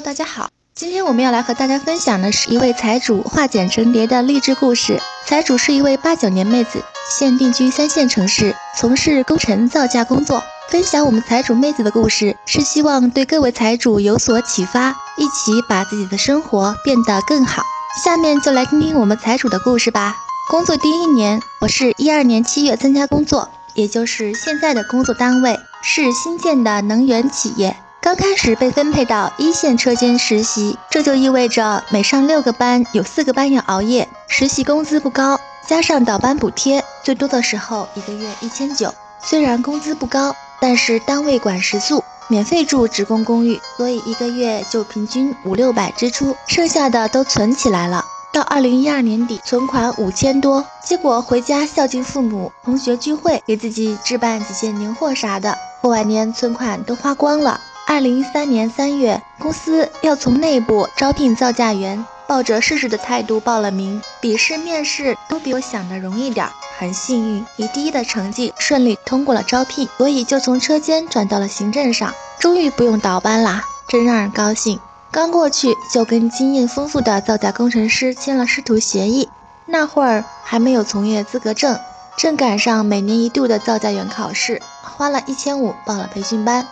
大家好，今天我们要来和大家分享的是一位财主化茧成蝶的励志故事。财主是一位八九年妹子，现定居三线城市，从事工程造价工作。分享我们财主妹子的故事，是希望对各位财主有所启发，一起把自己的生活变得更好。下面就来听听我们财主的故事吧。工作第一年，我是一二年七月参加工作，也就是现在的工作单位是新建的能源企业。刚开始被分配到一线车间实习，这就意味着每上六个班，有四个班要熬夜。实习工资不高，加上倒班补贴，最多的时候一个月一千九。虽然工资不高，但是单位管食宿，免费住职工公寓，所以一个月就平均五六百支出，剩下的都存起来了。到二零一二年底，存款五千多，结果回家孝敬父母，同学聚会，给自己置办几件年货啥的，过完年存款都花光了。二零一三年三月，公司要从内部招聘造价员，抱着试试的态度报了名。笔试、面试都比我想的容易点儿，很幸运，以第一的成绩顺利通过了招聘，所以就从车间转到了行政上，终于不用倒班啦，真让人高兴。刚过去就跟经验丰富的造价工程师签了师徒协议，那会儿还没有从业资格证，正赶上每年一度的造价员考试，花了一千五报了培训班。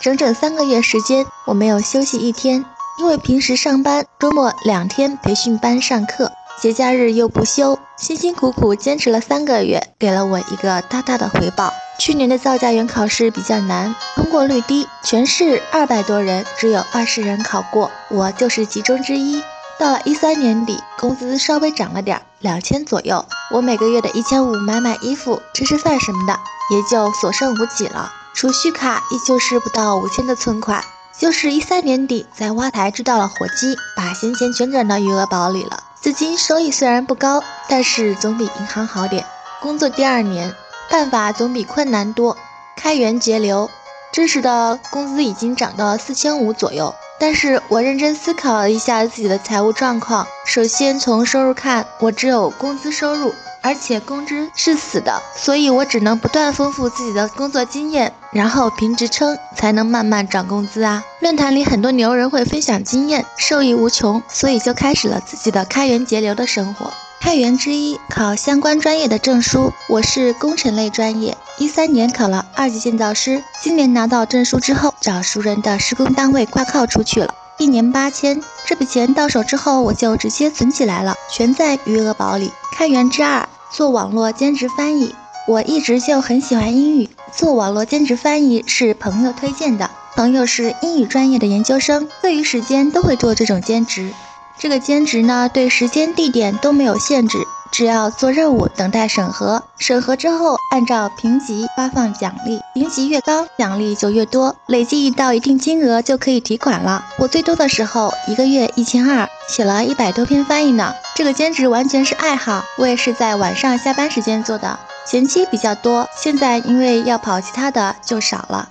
整整三个月时间，我没有休息一天，因为平时上班，周末两天培训班上课，节假日又不休，辛辛苦苦坚持了三个月，给了我一个大大的回报。去年的造价员考试比较难，通过率低，全市二百多人，只有二十人考过，我就是其中之一。到了一三年底，工资稍微涨了点，两千左右，我每个月的一千五买买衣服、吃吃饭什么的，也就所剩无几了。储蓄卡依旧是不到五千的存款，就是一三年底在挖台知道了火机，把闲钱全转到余额宝里了。资金收益虽然不高，但是总比银行好点。工作第二年，办法总比困难多，开源节流。这时的工资已经涨到了四千五左右，但是我认真思考了一下自己的财务状况，首先从收入看，我只有工资收入。而且工资是死的，所以我只能不断丰富自己的工作经验，然后评职称才能慢慢涨工资啊。论坛里很多牛人会分享经验，受益无穷，所以就开始了自己的开源节流的生活。开源之一，考相关专业的证书。我是工程类专业，一三年考了二级建造师，今年拿到证书之后，找熟人的施工单位挂靠出去了。一年八千，这笔钱到手之后，我就直接存起来了，全在余额宝里。开源之二。做网络兼职翻译，我一直就很喜欢英语。做网络兼职翻译是朋友推荐的，朋友是英语专业的研究生，课余时间都会做这种兼职。这个兼职呢，对时间地点都没有限制。只要做任务，等待审核，审核之后按照评级发放奖励，评级越高，奖励就越多，累计到一定金额就可以提款了。我最多的时候一个月一千二，写了一百多篇翻译呢。这个兼职完全是爱好，我也是在晚上下班时间做的，前期比较多，现在因为要跑其他的就少了。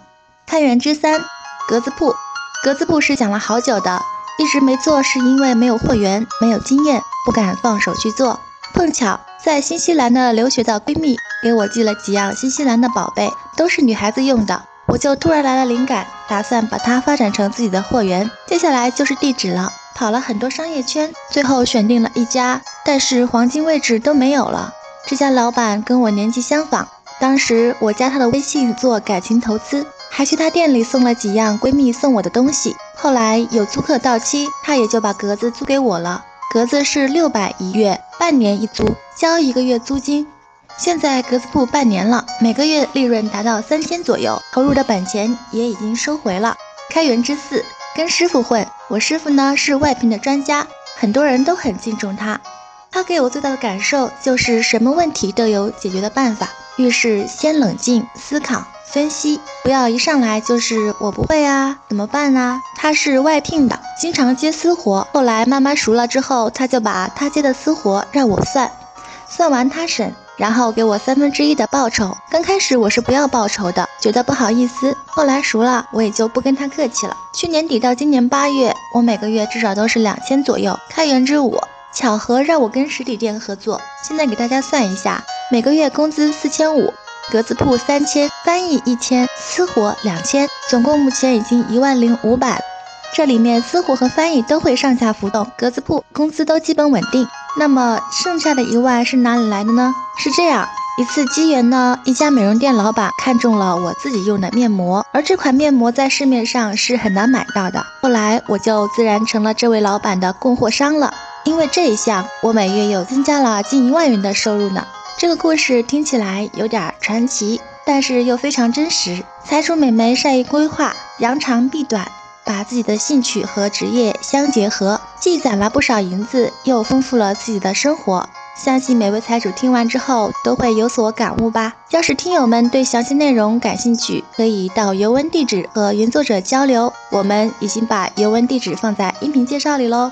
开源之三，格子铺，格子铺是讲了好久的，一直没做是因为没有货源，没有经验，不敢放手去做。碰巧在新西兰的留学的闺蜜给我寄了几样新西兰的宝贝，都是女孩子用的，我就突然来了灵感，打算把它发展成自己的货源。接下来就是地址了，跑了很多商业圈，最后选定了一家，但是黄金位置都没有了。这家老板跟我年纪相仿，当时我加他的微信做感情投资，还去他店里送了几样闺蜜送我的东西。后来有租客到期，他也就把格子租给我了。格子是六百一月，半年一租，交一个月租金。现在格子铺半年了，每个月利润达到三千左右，投入的本钱也已经收回了。开源之四，跟师傅混。我师傅呢是外聘的专家，很多人都很敬重他。他给我最大的感受就是什么问题都有解决的办法，遇事先冷静思考。分析，不要一上来就是我不会啊，怎么办呢？他是外聘的，经常接私活，后来慢慢熟了之后，他就把他接的私活让我算，算完他审，然后给我三分之一的报酬。刚开始我是不要报酬的，觉得不好意思，后来熟了，我也就不跟他客气了。去年底到今年八月，我每个月至少都是两千左右。开源之五，巧合让我跟实体店合作，现在给大家算一下，每个月工资四千五。格子铺三千，翻译一千，私活两千，总共目前已经一万零五百。这里面私活和翻译都会上下浮动，格子铺工资都基本稳定。那么剩下的一万是哪里来的呢？是这样。一次机缘呢，一家美容店老板看中了我自己用的面膜，而这款面膜在市面上是很难买到的。后来我就自然成了这位老板的供货商了。因为这一项，我每月又增加了近一万元的收入呢。这个故事听起来有点传奇，但是又非常真实。财主美眉善于规划，扬长避短，把自己的兴趣和职业相结合，既攒了不少银子，又丰富了自己的生活。相信每位财主听完之后都会有所感悟吧。要是听友们对详细内容感兴趣，可以到原文地址和原作者交流。我们已经把原文地址放在音频介绍里喽。